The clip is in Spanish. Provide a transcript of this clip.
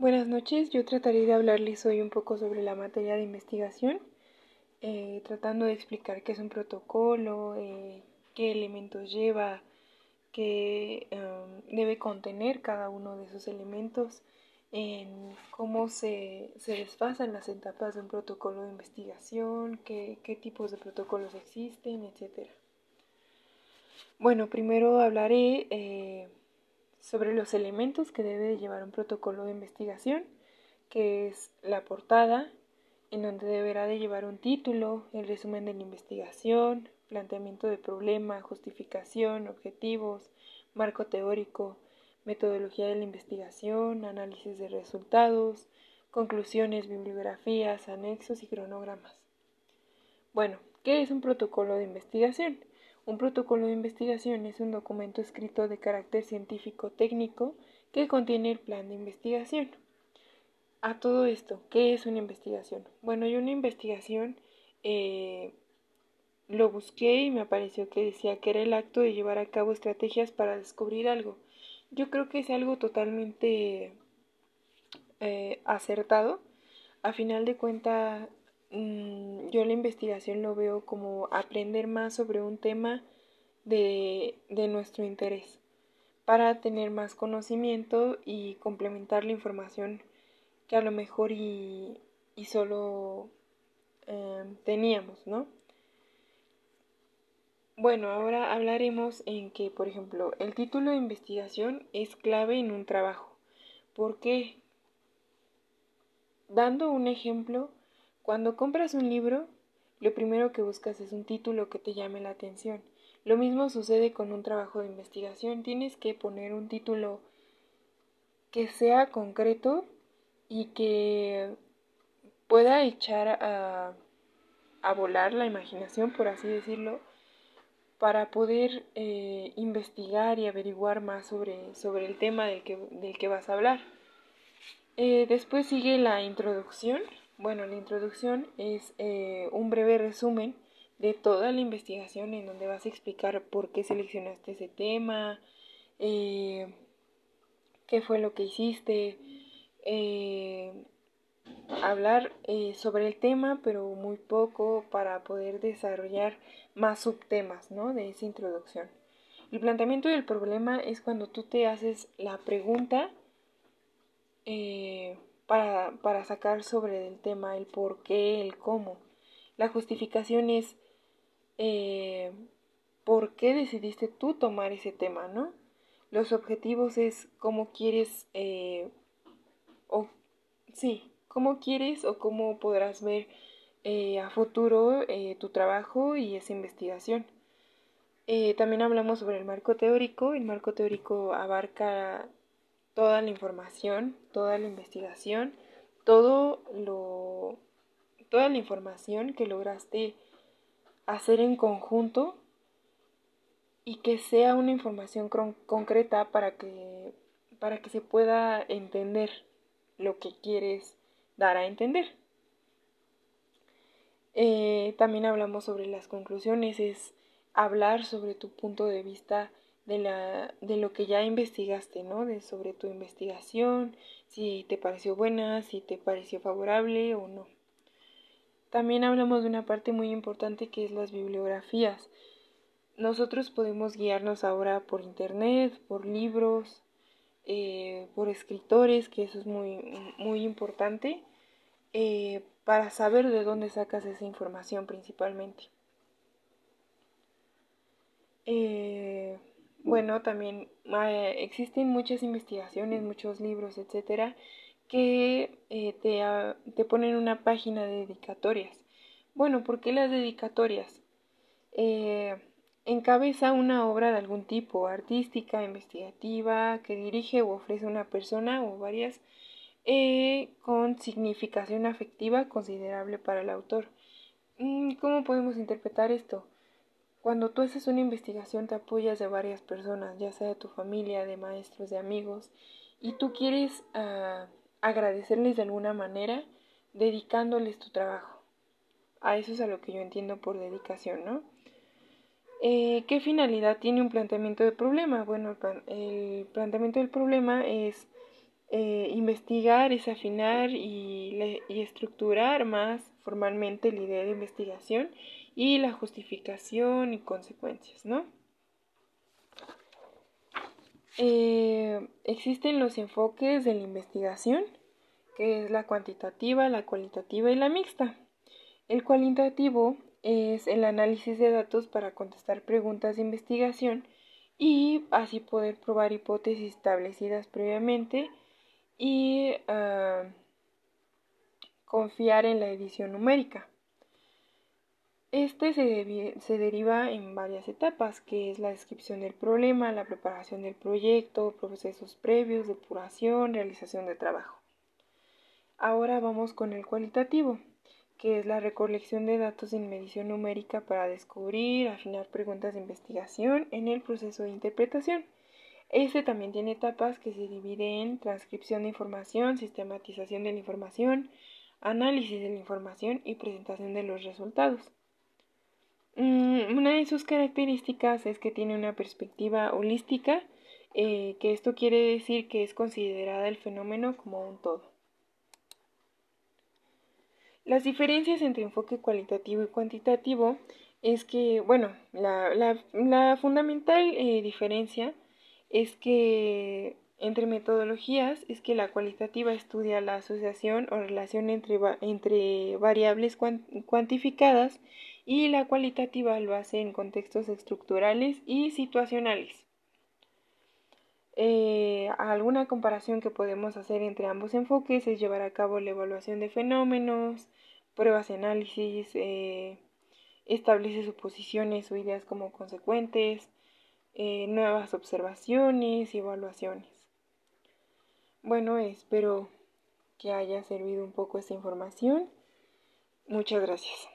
Buenas noches, yo trataré de hablarles hoy un poco sobre la materia de investigación, eh, tratando de explicar qué es un protocolo, eh, qué elementos lleva, qué um, debe contener cada uno de esos elementos, en cómo se, se desfasan las etapas de un protocolo de investigación, qué, qué tipos de protocolos existen, etc. Bueno, primero hablaré eh, sobre los elementos que debe llevar un protocolo de investigación, que es la portada, en donde deberá de llevar un título, el resumen de la investigación, planteamiento de problema, justificación, objetivos, marco teórico, metodología de la investigación, análisis de resultados, conclusiones, bibliografías, anexos y cronogramas. Bueno, ¿qué es un protocolo de investigación? Un protocolo de investigación es un documento escrito de carácter científico técnico que contiene el plan de investigación. A todo esto, ¿qué es una investigación? Bueno, yo una investigación eh, lo busqué y me apareció que decía que era el acto de llevar a cabo estrategias para descubrir algo. Yo creo que es algo totalmente eh, acertado. A final de cuentas, yo la investigación lo veo como aprender más sobre un tema de, de nuestro interés para tener más conocimiento y complementar la información que a lo mejor y, y solo em, teníamos, ¿no? Bueno, ahora hablaremos en que, por ejemplo, el título de investigación es clave en un trabajo. ¿Por qué? Dando un ejemplo, cuando compras un libro, lo primero que buscas es un título que te llame la atención. Lo mismo sucede con un trabajo de investigación. Tienes que poner un título que sea concreto y que pueda echar a, a volar la imaginación, por así decirlo, para poder eh, investigar y averiguar más sobre, sobre el tema del que, del que vas a hablar. Eh, después sigue la introducción, bueno, la introducción es eh, un breve resumen de toda la investigación en donde vas a explicar por qué seleccionaste ese tema, eh, qué fue lo que hiciste, eh, hablar sobre el tema, pero muy poco para poder desarrollar más subtemas ¿no? de esa introducción. El planteamiento del problema es cuando tú te haces la pregunta para, para sacar sobre el tema el por qué, el cómo. La justificación es eh, por qué decidiste tú tomar ese tema, ¿no? Los objetivos es cómo quieres, eh, o sí, cómo quieres o cómo podrás ver eh, a futuro tu trabajo y esa investigación. también hablamos sobre el marco teórico. El marco teórico abarca toda la información, toda la investigación, todo lo, toda la información que lograste hacer en conjunto y que sea una información concreta para que, para que se pueda entender lo que quieres dar a entender. Eh, también hablamos sobre las conclusiones, es hablar sobre tu punto de vista de, la, de lo que ya investigaste, ¿no? De, sobre tu investigación, si te pareció buena, si te pareció favorable o no. También hablamos de una parte muy importante que es las bibliografías. Nosotros podemos guiarnos ahora por internet, por libros, eh, por escritores, que eso es muy, muy importante, eh, para saber de dónde sacas esa información principalmente. Eh, bueno, también eh, existen muchas investigaciones, muchos libros, etcétera, que eh, te, te, ponen una página de dedicatorias. Bueno, ¿por qué las dedicatorias? Eh, encabeza una obra de algún tipo, artística, investigativa, que dirige o ofrece una persona o varias, con significación afectiva considerable para el autor. Mm, ¿Cómo podemos interpretar esto? Cuando tú haces una investigación te apoyas de varias personas, ya sea de tu familia, de maestros, de amigos, y tú quieres ah, agradecerles de alguna manera dedicándoles tu trabajo. A eso es a lo que yo entiendo por dedicación, ¿no? Eh, ¿Qué finalidad tiene un planteamiento de problema? Bueno, el planteamiento del problema es Eh, investigar es afinar y, y, estructurar más formalmente la idea de investigación y la justificación y consecuencias, ¿no? Eh, existen los enfoques de la investigación, que es la cuantitativa, la cualitativa y la mixta. El cualitativo es el análisis de datos para contestar preguntas de investigación y así poder probar hipótesis establecidas previamente y ah, confiar en la edición numérica. Este se, se, deriva en varias etapas, que es la descripción del problema, la preparación del proyecto, procesos previos, depuración, realización de trabajo. Ahora vamos con el cualitativo, que es la recolección de datos en medición numérica para descubrir, afinar preguntas de investigación en el proceso de interpretación. Este también tiene etapas que se dividen en transcripción de información, sistematización de la información, análisis de la información y presentación de los resultados. Mm, una de sus características es que tiene una perspectiva holística, eh, que esto quiere decir que es considerada el fenómeno como un todo. Las diferencias entre enfoque cualitativo y cuantitativo es que, bueno, la, fundamental eh, diferencia es que entre metodologías es que la cualitativa estudia la asociación o relación entre, variables cuantificadas y la cualitativa lo hace en contextos estructurales y situacionales. Eh, alguna comparación que podemos hacer entre ambos enfoques es llevar a cabo la evaluación de fenómenos, pruebas y análisis, eh, establece suposiciones o ideas como consecuentes, eh, nuevas observaciones y evaluaciones. Bueno, espero que haya servido un poco esta información. Muchas gracias.